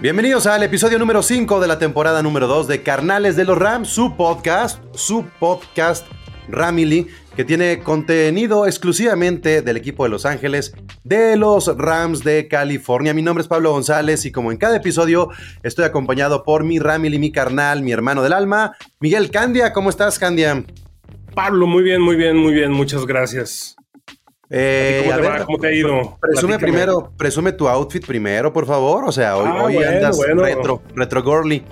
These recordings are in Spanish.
Bienvenidos al episodio número 5 de la temporada número 2 de Carnales de los Rams, su podcast, su podcast Ramily, que tiene contenido exclusivamente del equipo de Los Ángeles, de los Rams de California. Mi nombre es Pablo González y como en cada episodio estoy acompañado por mi Ramily, mi carnal, mi hermano del alma, Miguel Candia. ¿Cómo estás, Candia? Pablo, muy bien, muy bien, muy bien, muchas gracias. Eh, ¿Cómo, te va? ¿Cómo, te ha ido? Presume primero, presume tu outfit primero, por favor. O sea, hoy, ah, hoy andas retro, retro girly.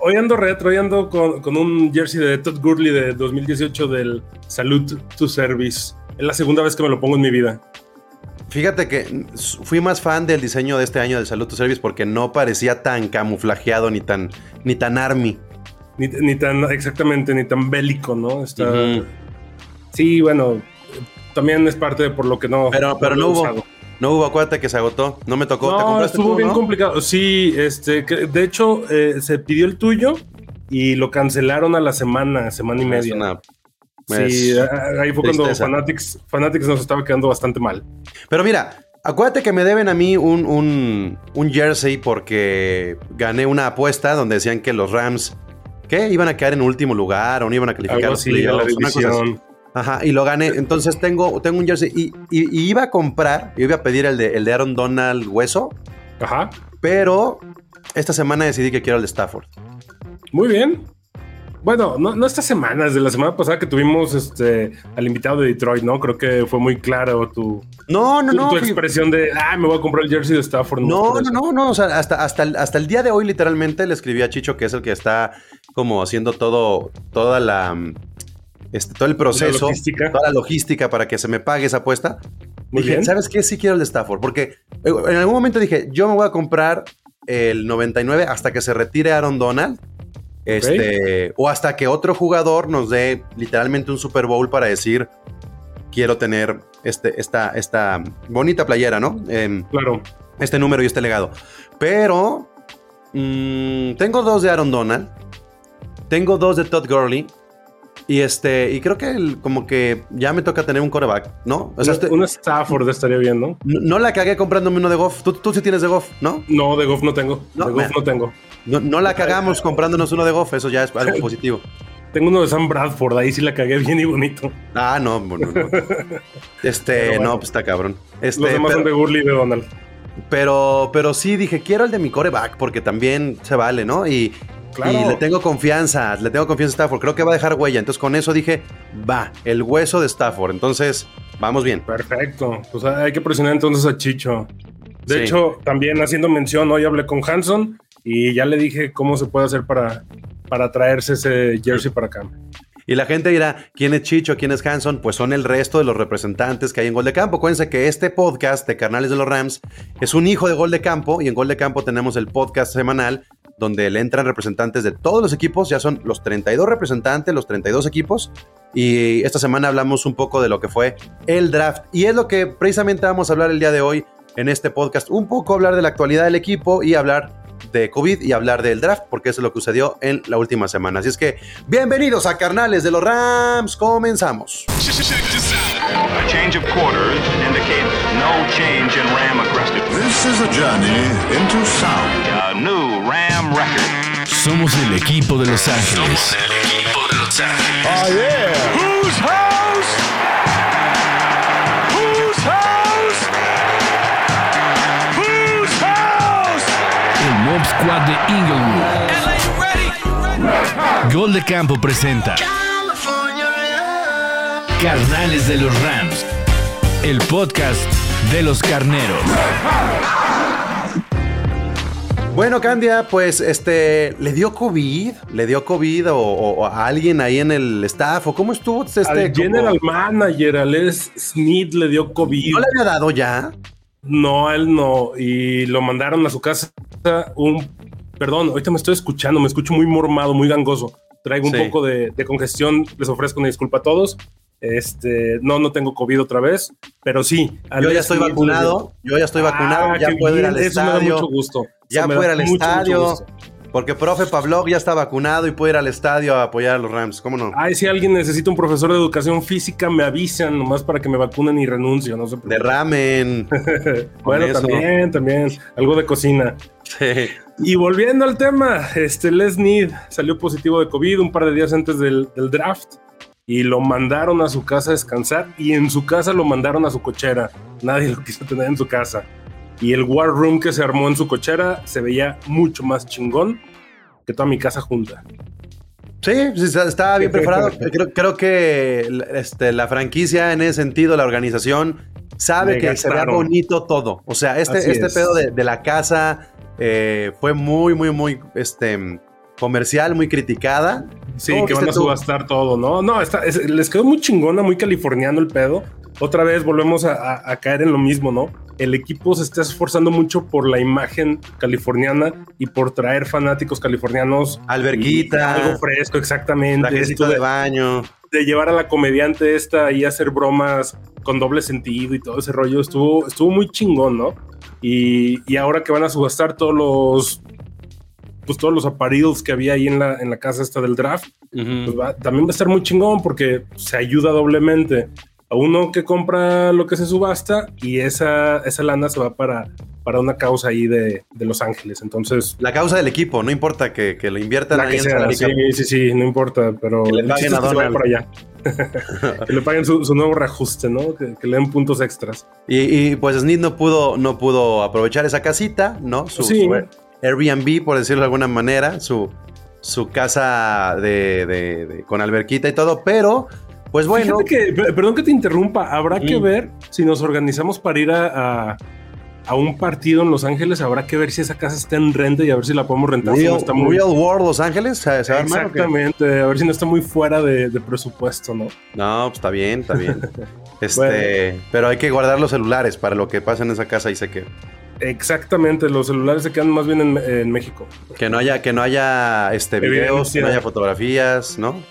Hoy ando retro, hoy ando con, un jersey de Todd Gurley de 2018 del Salute to Service. Es la segunda vez que me lo pongo en mi vida. Fíjate que fui más fan del diseño de este año del Salute to Service porque no parecía tan camuflajeado ni tan, ni tan army. Ni, tan, exactamente, ni tan bélico, ¿no? Está. Sí, bueno, también es parte de por lo que no. Pero, pero no, hubo. No hubo, acuérdate que se agotó. No me tocó. No, estuvo bien complicado. Sí, este, de hecho, eh, se pidió el tuyo y lo cancelaron a la semana, semana y media. sí, ahí fue cuando Fanatics, Fanatics nos estaba quedando bastante mal. Pero mira, Acuérdate que me deben a mí un, un, un, jersey porque gané una apuesta donde decían que los Rams, ¿qué? Iban a quedar en último lugar o no iban a calificar. Algo así, la división. Ajá, y lo gané. Entonces tengo, tengo un jersey. Y, iba a comprar, iba a pedir el de, el de Aaron Donald hueso. Ajá. Pero esta semana decidí que quiero el de Stafford. Muy bien. Bueno, no, no esta semana, desde la semana pasada que tuvimos este, al invitado de Detroit, ¿no? Creo que fue muy claro tu, no, no, no, tu expresión de, ah, me voy a comprar el jersey de Stafford. No, no, no, no, o sea, hasta, hasta, el, hasta el día de hoy literalmente le escribí a Chicho, que es el que está como haciendo todo, toda la este, todo el proceso, toda la logística para que se me pague esa apuesta. dije, ¿sabes qué? Sí quiero el de Stafford, porque eh, en algún momento dije, yo me voy a comprar el 99 hasta que se retire Aaron Donald. Este, o hasta que otro jugador nos dé literalmente un Super Bowl para decir, quiero tener este, esta, esta bonita playera, ¿no? Em, claro. Este número y este legado. Pero mm, tengo dos de Aaron Donald. Tengo dos de Todd Gurley. Y este, y creo que como que ya me toca tener un coreback, ¿no? O sea, este, un Stafford estaría bien, ¿no? ¿no? la cagué comprándome uno de Goff. ¿Tú, tú sí tienes de Goff, ¿no? No, de Goff no tengo. No, de Goff no tengo. No, la cagamos comprándonos uno de Goff, eso ya es algo positivo. Tengo uno de Sam Bradford, ahí sí la cagué bien y bonito. Ah, no, bueno, no. Este, no, pues está cabrón. Este, Los demás son de Gurley y de Donald. Pero, pero sí dije, quiero el de mi coreback, porque también se vale, ¿no? Y, y le tengo confianza, le tengo confianza a Stafford. Creo que va a dejar huella. Entonces, con eso dije, va, el hueso de Stafford. Entonces, vamos bien. Perfecto. Pues hay que presionar entonces a Chicho. De hecho, también haciendo mención, hoy hablé con Hanson y ya le dije cómo se puede hacer para, para traerse ese jersey para acá. Y la gente dirá, ¿quién es Chicho? ¿Quién es Hanson? Pues son el resto de los representantes que hay en Gol de Campo. Acuérdense que este podcast de Carnales de los Rams es un hijo de Gol de Campo y en Gol de Campo tenemos el podcast semanal donde le entran representantes de todos los equipos, ya son los 32 representantes, los 32 equipos, y esta semana hablamos un poco de lo que fue el draft, y es lo que precisamente vamos a hablar el día de hoy en este podcast, un poco hablar de la actualidad del equipo y hablar de COVID y hablar del draft, porque eso es lo que sucedió en la última semana. Así es que, bienvenidos a Carnales de los Rams, comenzamos. A change of quarters indicates no change in Ram aggressive. This is a journey into sound. A new Record. Somos el equipo de Los Ángeles. Somos el equipo de Los Ángeles. Oh yeah. Whose house? Whose house? Whose house? El Mob Squad de Inglewood. Gol de Campo presenta. Carnales de los Rams, el podcast de los carneros. Bueno, Candia, pues este, ¿le dio COVID? ¿Le dio COVID o, a alguien ahí en el staff? ¿O cómo estuvo este? Al general manager, a Les Smith le dio COVID. ¿No le había dado ya? No, él no. Y lo mandaron a su casa un... Perdón, ahorita me estoy escuchando, me escucho muy mormado, muy gangoso. Traigo un poco de, de, congestión, les ofrezco una disculpa a todos. Este, no, no tengo COVID otra vez, pero sí. Yo ya estoy vacunado, yo ya estoy ah, vacunado, ya puedo ir al estadio. me da mucho gusto. Ya puedo ir al estadio. porque profe Pavlov ya está vacunado y puede ir al estadio a apoyar a los Rams, ¿cómo no? Ay, si alguien necesita un profesor de educación física, me avisan nomás para que me vacunen y renuncio, no sé. De ramen. bueno, también, también. Algo de cocina. Sí. Y volviendo al tema, este Les Need salió positivo de COVID un par de días antes del, del draft y lo mandaron a su casa a descansar y en su casa lo mandaron a su cochera. Nadie lo quiso tener en su casa. Y el war room que se armó en su cochera se veía mucho más chingón que toda mi casa junta. Sí, estaba bien preparado. creo, que este, la franquicia en ese sentido, la organización, sabe que se ve bonito todo. O sea, este, este pedo de, la casa eh, fue muy, muy, muy este, comercial, muy criticada. Sí, que van a subastar todo, ¿no? No, les quedó muy chingona, muy californiano el pedo. Otra vez volvemos a, caer en lo mismo, ¿no? El equipo se está esforzando mucho por la imagen californiana y por traer fanáticos californianos. Alberguita. Algo fresco, exactamente. Esto de, baño. De llevar a la comediante esta y hacer bromas con doble sentido y todo ese rollo. Estuvo, estuvo muy chingón, ¿no? Y, y ahora que van a subastar todos los pues todos los apparels que había ahí en la, en la casa esta del draft, pues también va a estar muy chingón porque se ayuda doblemente a uno que compra lo que se subasta y esa, esa lana se va para, para una causa ahí de, de Los Ángeles. Entonces... La causa del equipo, no importa que, que lo inviertan ahí en Sí, sí, sí, no importa, pero... Que le paguen a Donald. allá. que le paguen su, su nuevo reajuste, ¿no? Que, le den puntos extras. Y, y, pues Snid no pudo, no pudo aprovechar esa casita, ¿no? Su, sí. Airbnb, por decirlo de alguna manera, su, su casa de, con alberquita y todo, pero pues bueno. que, perdón que te interrumpa, habrá que ver si nos organizamos para ir a, un partido en Los Ángeles, habrá que ver si esa casa está en renta y a ver si la podemos rentar. Real, está muy... Real World Los Ángeles, Exactamente, a ver si no está muy fuera de, presupuesto, ¿no? No, pues está bien, está bien. este, pero hay que guardar los celulares para lo que pasa en esa casa y sé que Exactamente, los celulares se quedan más bien en, México. Que no haya, que no haya este videos, que no haya fotografías, ¿no?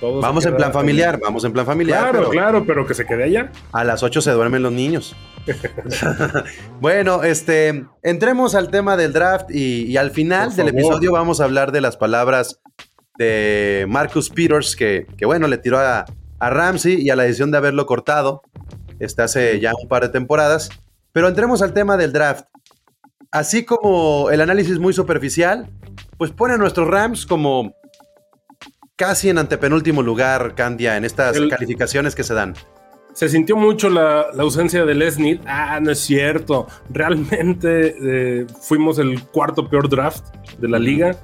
vamos en plan familiar, vamos en plan familiar. Claro, claro, pero que se quede allá. A las 8 se duermen los niños. bueno, este, entremos al tema del draft y, al final del episodio vamos a hablar de las palabras de Marcus Peters, que, que bueno, le tiró a, a Ramsey y a la decisión de haberlo cortado este, hace ya un par de temporadas. Pero entremos al tema del draft. Así como el análisis muy superficial, pues pone a nuestros Rams como casi en antepenúltimo lugar, Candia, en estas calificaciones que se dan. Se sintió mucho la, ausencia de Lesney. Ah, no es cierto. Realmente eh, fuimos el cuarto peor draft de la liga,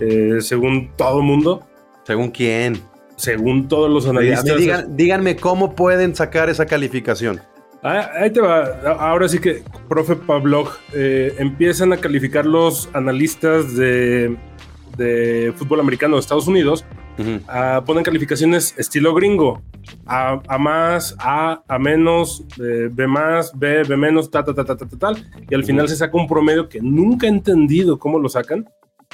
eh, según todo el mundo. ¿Según quién? Según todos los analistas. díganme cómo pueden sacar esa calificación. Ah, ahí te va. Ahora sí que, profe Pablo, eh, empiezan a calificar los analistas de, fútbol americano de Estados Unidos. ponen calificaciones estilo gringo. A, más, A, A menos, eh, B más, B, B menos, ta, ta, ta, ta, ta, tal. Y al final se saca un promedio que nunca he entendido cómo lo sacan,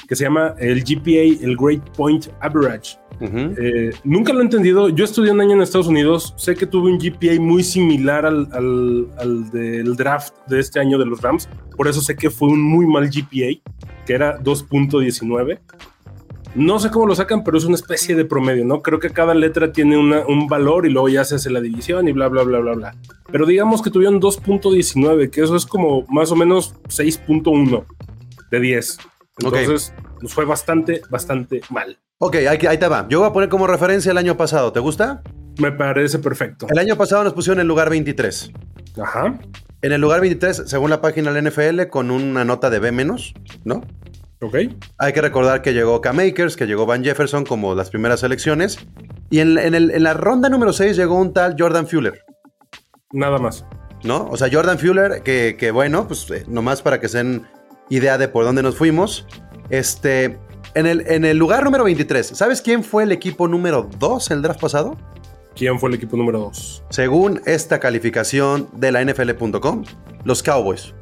que se llama el GPA, el Great Point Average. Eh, nunca lo he entendido. Yo estudié un año en Estados Unidos. Sé que tuve un GPA muy similar al, al, del draft de este año de los Rams. Por eso sé que fue un muy mal GPA, que era 2.19. No sé cómo lo sacan, pero es una especie de promedio, ¿no? Creo que cada letra tiene un valor y luego ya se hace la división y bla, bla, bla, bla, bla. Pero digamos que tuvieron 2.19, que eso es como más o menos 6.1 de 10. Entonces, nos fue bastante, bastante mal. Ok, ahí, te va. Yo voy a poner como referencia el año pasado. ¿Te gusta? Me parece perfecto. El año pasado nos pusieron en el lugar 23. Ajá. En el lugar 23, según la página del NFL, con una nota de B menos, ¿no? Ok. Hay que recordar que llegó K-Makers, que llegó Van Jefferson como las primeras elecciones. Y en, la ronda número 6 llegó un tal Jordan Fuller. Nada más. ¿No? O sea, Jordan Fuller, que, que bueno, pues eh, nomás para que se den idea de por dónde nos fuimos. Este, en el, en el lugar número 23, ¿sabes quién fue el equipo número 2 en el draft pasado? ¿Quién fue el equipo número 2? Según esta calificación de la NFL.com, los Cowboys.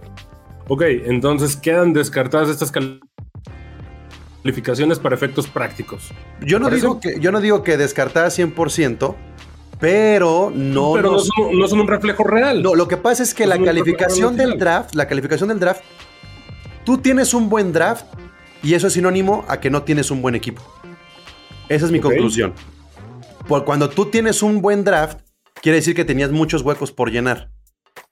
Ok, entonces quedan descartadas estas calificaciones para efectos prácticos. Yo no, digo que, yo no digo que descartadas 100%, pero no. Pero no, son, un reflejo real. No, lo que pasa es que la calificación del draft, la calificación del draft, tú tienes un buen draft y eso es sinónimo a que no tienes un buen equipo. Esa es mi conclusión. Por cuando tú tienes un buen draft, quiere decir que tenías muchos huecos por llenar.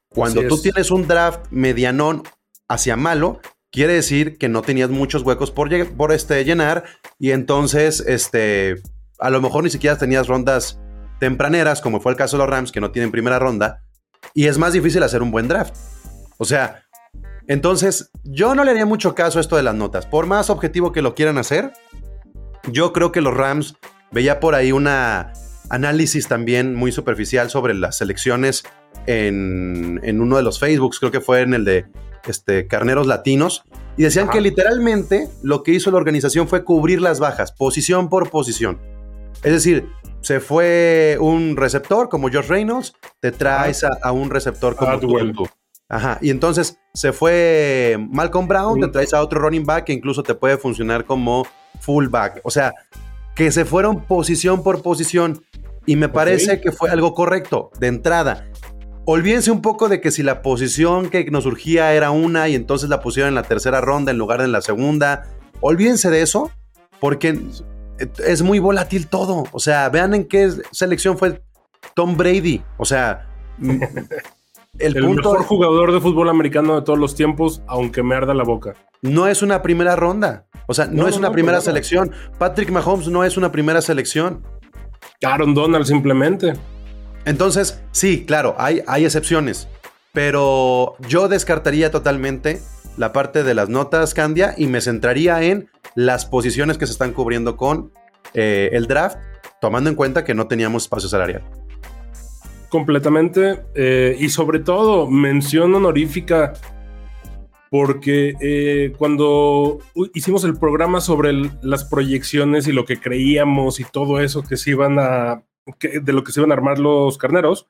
Cuando tú tienes un draft medianón hacia malo, quiere decir que no tenías muchos huecos por, por este, llenar y entonces este, a lo mejor ni siquiera tenías rondas tempraneras, como fue el caso de los Rams, que no tienen primera ronda, y es más difícil hacer un buen draft. O sea, entonces yo no le haría mucho caso a esto de las notas. Por más objetivo que lo quieran hacer, yo creo que los Rams veía por ahí una análisis también muy superficial sobre las selecciones en, uno de los Facebooks, creo que fue en el de este, Carneros Latinos, y decían que literalmente lo que hizo la organización fue cubrir las bajas, posición por posición. Es decir, se fue un receptor como Josh Reynolds, te traes a, un receptor como tú. Ajá, y entonces se fue Malcolm Brown, te traes a otro running back que incluso te puede funcionar como fullback. O sea, que se fueron posición por posición. Y me parece que fue algo correcto de entrada. Olvídense un poco de que si la posición que nos surgía era una y entonces la pusieron en la tercera ronda en lugar de en la segunda. Olvídense de eso, porque es muy volátil todo. O sea, vean en qué selección fue Tom Brady. O sea, el, mejor jugador de fútbol americano de todos los tiempos, aunque me arda la boca. No es una primera ronda. O sea, no, es una primera selección. Patrick Mahomes no es una primera selección. Aaron Donald simplemente. Entonces, sí, claro, hay, hay excepciones. Pero yo descartaría totalmente la parte de las notas Candia y me centraría en las posiciones que se están cubriendo con eh, el draft, tomando en cuenta que no teníamos espacio salarial. Completamente. Eh, y sobre todo, mención honorífica, porque eh, cuando hicimos el programa sobre las proyecciones y lo que creíamos y todo eso que se iban a, de lo que se iban a armar los carneros,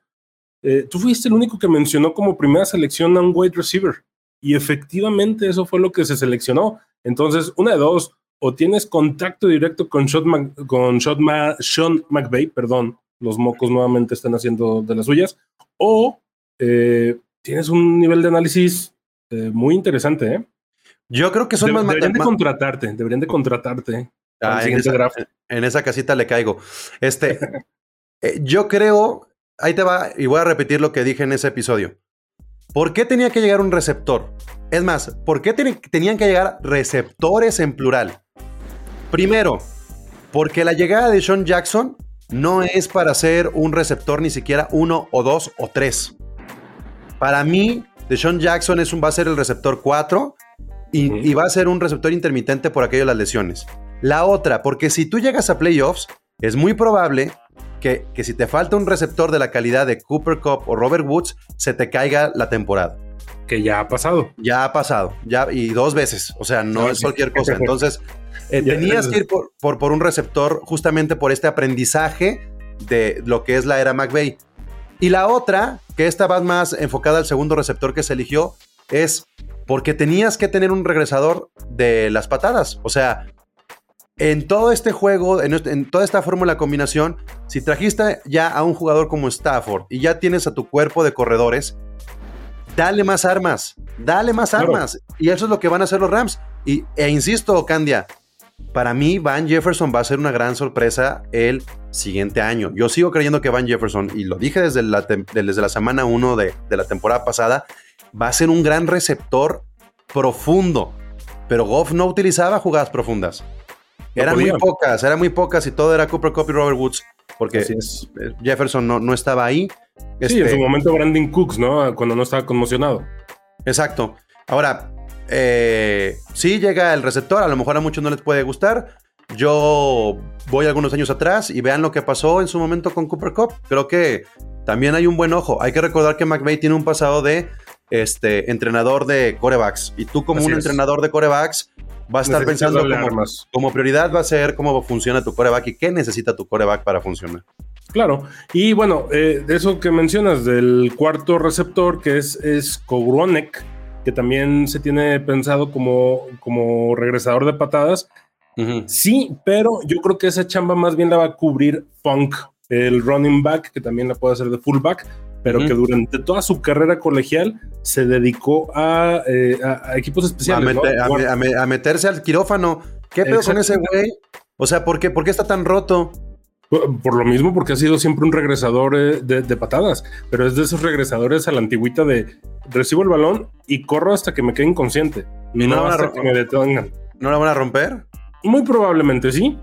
tú fuiste el único que mencionó como primera selección a un wide receiver. Y efectivamente eso fue lo que se seleccionó. Entonces, una de dos, o tienes contacto directo con, Sean, con Sean, McVay, perdón, los mocos nuevamente están haciendo de las suyas, o eh, tienes un nivel de análisis eh, muy interesante. ¿eh? Yo creo que son más Deberían de contratarte, deberían de contratarte. Ah, en, esa, en, esa, casita le caigo. Este, yo creo, ahí te va, y voy a repetir lo que dije en ese episodio. ¿Por qué tenía que llegar un receptor? Es más, ¿por qué tenían que llegar receptores en plural? Primero, porque la llegada de Sean Jackson no es para ser un receptor ni siquiera uno o dos o tres. Para mí, Sean Jackson es un, va a ser el receptor 4 y, va a ser un receptor intermitente por aquello de las lesiones. La otra, porque si tú llegas a playoffs, es muy probable que, si te falta un receptor de la calidad de Cooper Cup o Robert Woods, se te caiga la temporada. Que ya ha pasado. Ya ha pasado, ya, y dos veces, o sea, no es cualquier cosa. Entonces, eh, tenías que ir por, por, un receptor justamente por este aprendizaje de lo que es la era McVeigh. Y la otra, que esta va más enfocada al segundo receptor que se eligió, es porque tenías que tener un regresador de las patadas. O sea, en todo este juego, en, toda esta fórmula combinación, si trajiste ya a un jugador como Stafford y ya tienes a tu cuerpo de corredores, dale más armas, dale más armas. Y eso es lo que van a hacer los Rams. Y, e insisto, Candia, para mí Van Jefferson va a ser una gran sorpresa el siguiente año. Yo sigo creyendo que Van Jefferson, y lo dije desde la, desde la semana 1 de, de la temporada pasada, va a ser un gran receptor profundo. Pero Goff no utilizaba jugadas profundas. Eran muy pocas, eran muy pocas y todo era Cooper Cup y Robert Woods, porque eh, Jefferson no, no estaba ahí. Sí, en su este momento Brandon Cooks, ¿no? Cuando no estaba conmocionado. Exacto. Ahora, eh, sí llega el receptor, a lo mejor a muchos no les puede gustar. Yo voy algunos años atrás y vean lo que pasó en su momento con Cooper Cup. Creo que también hay un buen ojo. Hay que recordar que McVay tiene un pasado de este, entrenador de corebacks. Y tú como un entrenador de corebacks va a estar pensando como, como, prioridad va a ser cómo funciona tu coreback y qué necesita tu coreback para funcionar. Claro, y bueno, eh, eso que mencionas del cuarto receptor que es, es que también se tiene pensado como, como regresador de patadas. Sí, pero yo creo que esa chamba más bien la va a cubrir Funk, el running back, que también la puede hacer de fullback pero que durante toda su carrera colegial se dedicó a, eh, equipos especiales. A, meterse al quirófano. ¿Qué pedo con ese güey? O sea, ¿por qué, ¿por qué está tan roto? Por, lo mismo, porque ha sido siempre un regresador eh, de, patadas, pero es de esos regresadores a la antigüita de recibo el balón y corro hasta que me quede inconsciente. no, la van a que me detengan. ¿No la van a romper? Muy probablemente sí,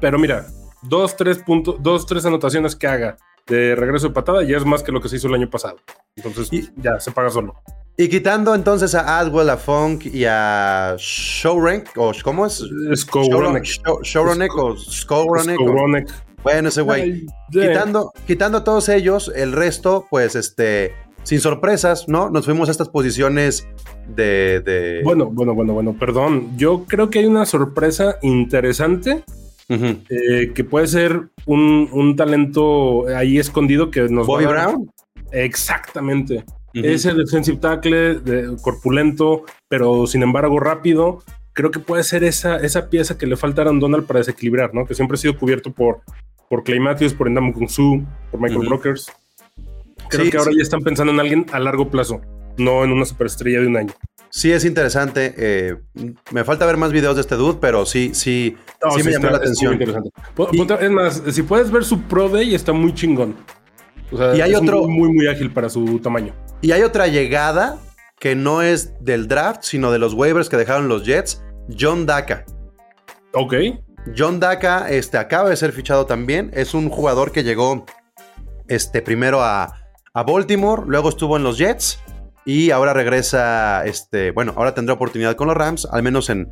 pero mira, dos, tres puntos, dos, tres anotaciones que haga de regreso de patada ya es más que lo que se hizo el año pasado. Entonces ya se paga solo. Y quitando entonces a Adwell, a Funk y a Showrank, o ¿cómo es? Skowronek. Showronek o Skowronek. Bueno, ese güey. Quitando, quitando a todos ellos, el resto, pues, este, sin sorpresas, ¿no? Nos fuimos a estas posiciones de, Bueno, bueno, bueno, bueno, perdón. Yo creo que hay una sorpresa interesante eh, que puede ser un, talento ahí escondido que nos Bobby Brown. Exactamente. Ese defensive tackle de, corpulento, pero sin embargo rápido. Creo que puede ser esa, esa pieza que le falta a Donald para desequilibrar, ¿no? Que siempre ha sido cubierto por, por Clay Matthews, por Endamo Kung Su, por Michael Brokers. Creo que ahora ya están pensando en alguien a largo plazo, no en una superestrella de un año. Sí, es interesante. Eh, me falta ver más videos de este dude, pero sí, sí, sí, me llamó la atención. es más, si puedes ver su Pro Day, está muy chingón. y hay otro. Muy, muy ágil para su tamaño. Y hay otra llegada que no es del draft, sino de los waivers que dejaron los Jets, John Daka. Ok. John Daka este, acaba de ser fichado también. Es un jugador que llegó este, primero a, a Baltimore, luego estuvo en los Jets y ahora regresa, este, bueno, ahora tendrá oportunidad con los Rams, al menos en,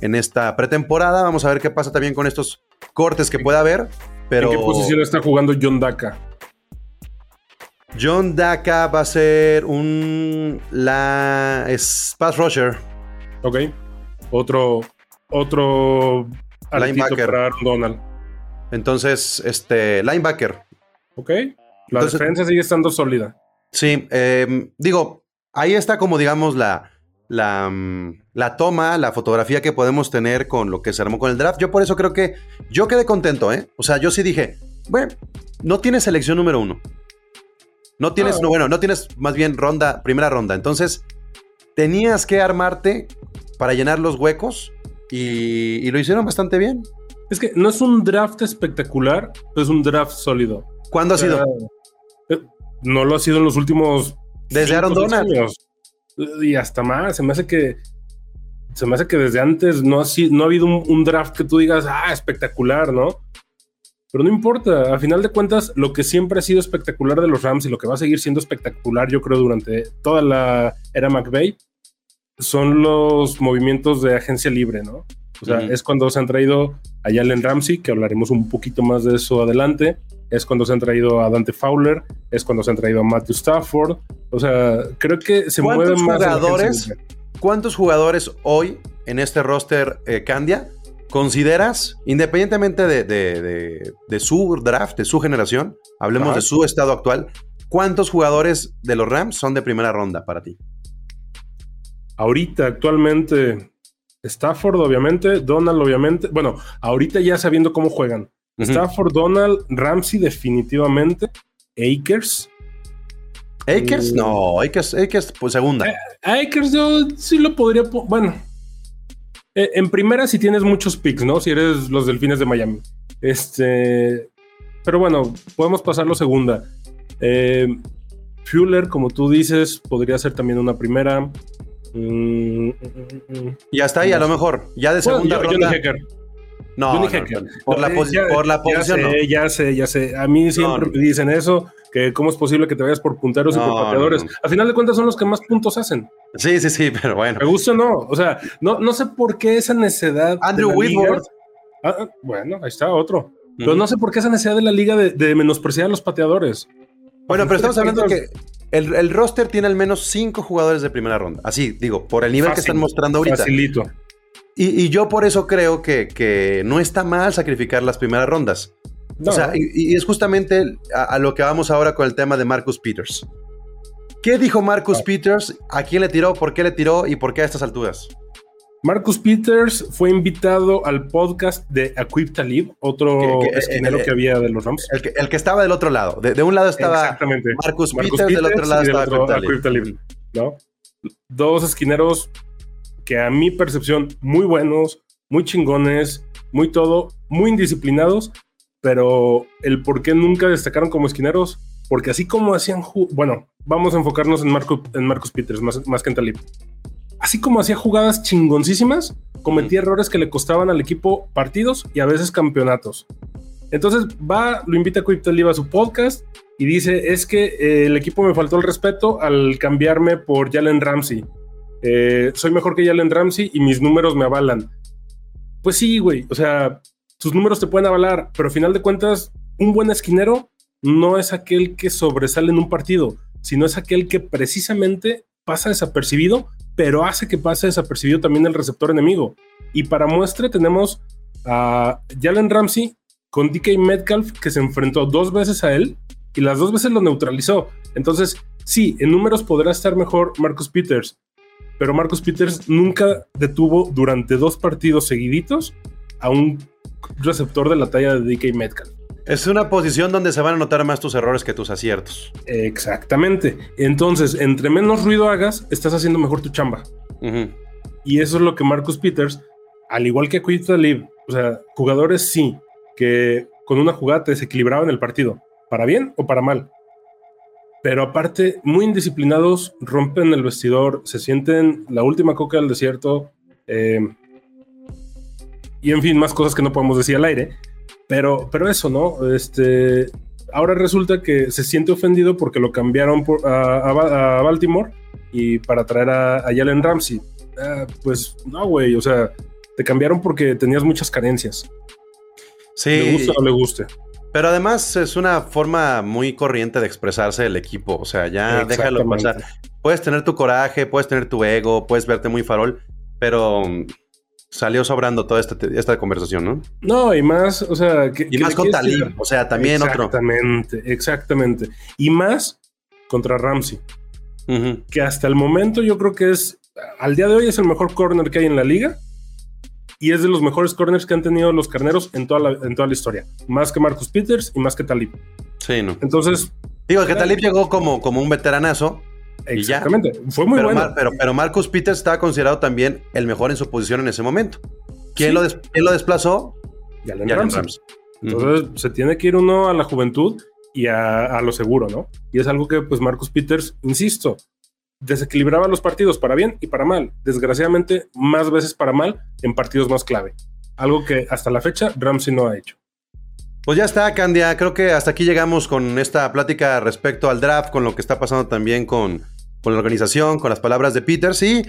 en esta pretemporada. Vamos a ver qué pasa también con estos cortes que pueda haber. Pero... ¿En qué posición está jugando John Daka? John Daka va a ser un la es pass rusher. Ok. Otro otro linebacker para Donald. Entonces, este linebacker. Ok. La defensa sigue estando sólida. Sí, em, digo, ahí está como digamos la, la, mm, la, toma, la fotografía que podemos tener con lo que se armó con el draft. Yo por eso creo que yo quedé contento, ¿eh? O sea, yo sí dije, bueno, no tienes selección número uno. No tienes, no, bueno, no tienes más bien ronda, primera ronda. Entonces, tenías que armarte para llenar los huecos y, lo hicieron bastante bien. Es que no es un draft espectacular, es un draft sólido. ¿Cuándo ha sido? Eh, no lo ha sido en los últimos desde Aaron Donald. Y hasta más. Se me hace que. Se me hace que desde antes no ha, no ha habido un, draft que tú digas, ah, espectacular, ¿no? Pero no importa. A final de cuentas, lo que siempre ha sido espectacular de los Rams y lo que va a seguir siendo espectacular, yo creo, durante toda la era McVeigh, son los movimientos de agencia libre, ¿no? O sea, es cuando se han traído a Jalen Ramsey, que hablaremos un poquito más de eso adelante es cuando se han traído a Dante Fowler, es cuando se han traído a Matthew Stafford. O sea, creo que se mueven más. Jugadores, ¿Cuántos jugadores hoy en este roster eh, Candia consideras, independientemente de, su draft, de su generación, hablemos de su estado actual, cuántos jugadores de los Rams son de primera ronda para ti? Ahorita, actualmente, Stafford, obviamente, Donald, obviamente. Bueno, ahorita ya sabiendo cómo juegan. Stafford, Donald, Ramsey, definitivamente. Akers. ¿Akers? Eh, no, Akers, Akers, pues segunda. Eh, Akers yo sí lo podría. Bueno, eh, en primera si tienes muchos picks, ¿no? Si eres los delfines de Miami. Este. Pero bueno, podemos pasarlo segunda. Fuller, como tú dices, podría ser también una primera. Mm, mm, mm, y hasta ahí, a lo mejor. Ya de segunda ronda. No, no, por, la por, la posición. Ya sé, ya sé, ya sé. A mí siempre me dicen eso, que cómo es posible que te vayas por punteros y por pateadores. Al final de cuentas son los que más puntos hacen. Sí, sí, sí, pero bueno. Me gusta o no. O sea, no, no sé por qué esa necedad. Andrew Whitworth. Ah, ah, bueno, ahí está otro. Pero no sé por qué esa necesidad de la liga de, menospreciar a los pateadores. Bueno, pero estamos hablando de que el, roster tiene al menos cinco jugadores de primera ronda. Así, digo, por el nivel que están mostrando ahorita. Facilito. Y, yo por eso creo que, no está mal sacrificar las primeras rondas. O sea, y, es justamente a, lo que vamos ahora con el tema de Marcus Peters. ¿Qué dijo Marcus Peters? ¿A quién le tiró? ¿Por qué le tiró? ¿Y por qué a estas alturas? Marcus Peters fue invitado al podcast de Aquip Talib, otro esquinero que había de los Rams. El que, estaba del otro lado. De, un lado estaba Marcus, Peters, del otro lado estaba Aquip Talib. ¿no? Dos esquineros que a mi percepción muy buenos, muy chingones, muy todo, muy indisciplinados, pero el por qué nunca destacaron como esquineros, porque así como hacían, bueno, vamos a enfocarnos en, Marco, en Marcus Peters más, más que en Talib. Así como hacía jugadas chingoncísimas, cometía errores que le costaban al equipo partidos y a veces campeonatos. Entonces va, lo invita a Quick a su podcast y dice, es que eh, el equipo me faltó el respeto al cambiarme por Jalen Ramsey. Eh, soy mejor que Jalen Ramsey y mis números me avalan. Pues sí, güey, o sea, sus números te pueden avalar, pero al final de cuentas, un buen esquinero no es aquel que sobresale en un partido, sino es aquel que precisamente pasa desapercibido, pero hace que pase desapercibido también el receptor enemigo. Y para muestra tenemos a Jalen Ramsey con DK Metcalf que se enfrentó dos veces a él y las dos veces lo neutralizó. Entonces, sí, en números podrá estar mejor Marcus Peters, pero Marcus Peters nunca detuvo durante dos partidos seguiditos a un receptor de la talla de DK Metcalf. Es una posición donde se van a notar más tus errores que tus aciertos. Exactamente. Entonces, entre menos ruido hagas, estás haciendo mejor tu chamba. Y eso es lo que Marcus Peters, al igual que Quit Talib, o sea, jugadores sí, que con una jugada te desequilibraban el partido, para bien o para mal. Pero aparte, muy indisciplinados, rompen el vestidor, se sienten la última coca del desierto. Eh, y en fin, más cosas que no podemos decir al aire. Pero, pero eso, ¿no? Este, ahora resulta que se siente ofendido porque lo cambiaron a, Baltimore y para traer a, Jalen Ramsey. Ah, pues no, güey, o sea, te cambiaron porque tenías muchas carencias. Sí. Le guste o no le guste. Pero además es una forma muy corriente de expresarse el equipo. O sea, ya déjalo pasar. Puedes tener tu coraje, puedes tener tu ego, puedes verte muy farol, pero salió sobrando toda esta, esta conversación, ¿no? No, y más, o sea... y más con Talib, o sea, también otro. Exactamente, exactamente. Y más contra Ramsey, que hasta el momento yo creo que es, al día de hoy es el mejor corner que hay en la liga y es de los mejores corners que han tenido los carneros en toda la, en toda la historia, más que Marcus Peters y más que Talib. Sí, ¿no? Entonces... Digo que Talib llegó como, como un veteranazo, Exactamente, fue muy bueno. pero, pero, Marcus Peters estaba considerado también el mejor en su posición en ese momento. ¿Quién, lo, lo, desplazó? Jalen, Ramsey. Entonces se tiene que ir uno a la juventud y a, lo seguro, ¿no? Y es algo que pues Marcus Peters, insisto, desequilibraba los partidos para bien y para mal. Desgraciadamente, más veces para mal en partidos más clave. Algo que hasta la fecha Ramsey no ha hecho. Pues ya está, Candia. Creo que hasta aquí llegamos con esta plática respecto al draft, con lo que está pasando también con, con la organización, con las palabras de Peters y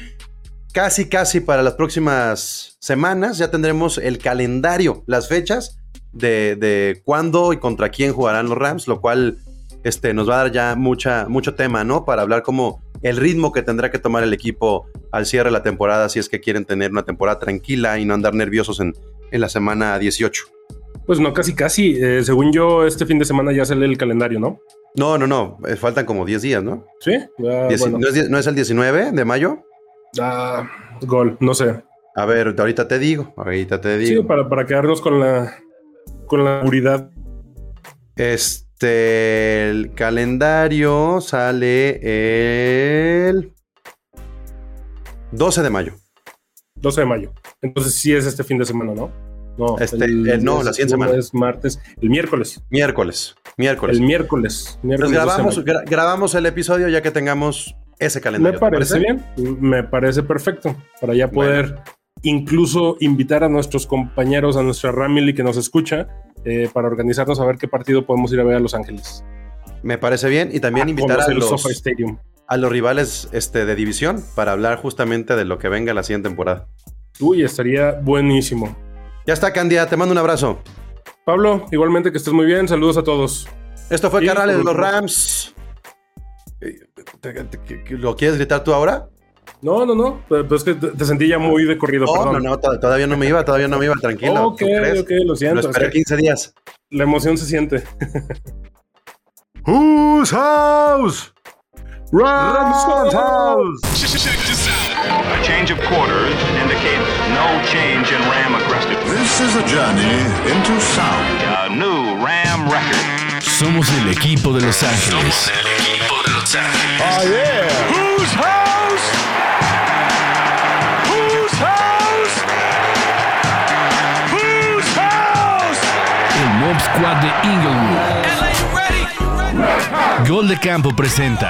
casi, casi para las próximas semanas ya tendremos el calendario, las fechas de, de cuándo y contra quién jugarán los Rams, lo cual este, nos va a dar ya mucha, mucho tema, ¿no? Para hablar como el ritmo que tendrá que tomar el equipo al cierre de la temporada si es que quieren tener una temporada tranquila y no andar nerviosos en, en la semana 18. Pues no, casi, casi. Eh, según yo, este fin de semana ya sale el calendario, ¿no? No, no, no. Eh, faltan como 10 días, ¿no? Sí. ¿no, es, el 19 de mayo? Ah, gol, no sé. A ver, ahorita te digo. Ahorita te digo. Sí, para, para quedarnos con la, con la seguridad. Este, el calendario sale el 12 de mayo. 12 de mayo. Entonces sí es este fin de semana, ¿no? No, este, no, la siguiente semana. Es martes, el miércoles. Miércoles, miércoles. El miércoles. grabamos, grabamos el episodio ya que tengamos ese calendario. Me parece, bien, me parece perfecto para ya poder incluso invitar a nuestros compañeros, a nuestra Ramily que nos escucha, eh, para organizarnos a ver qué partido podemos ir a ver a Los Ángeles. Me parece bien y también invitar a los, a los rivales este, de división para hablar justamente de lo que venga la siguiente temporada. Uy, estaría buenísimo. Ya está, Candia, te mando un abrazo. Pablo, igualmente que estés muy bien, saludos a todos. Esto fue Canales de los Rams. ¿Lo quieres gritar tú ahora? No, no, no. Pues es que te sentí ya muy de corrido. No, no, no, todavía no me iba, todavía no me iba, tranquilo. Ok, ok, lo siento. Lo esperé 15 días. La emoción se siente. Whose house? Rams house. Check this out. A change of quarters indicates no change in Ram aggressive. This is a journey into sound. A new Ram record. Somos el equipo de Los Ángeles. Somos el equipo de Los Ángeles. Oh yeah. Whose house? Whose house? Whose house? El Mob Squad de Inglewood. Gol de Campo presenta.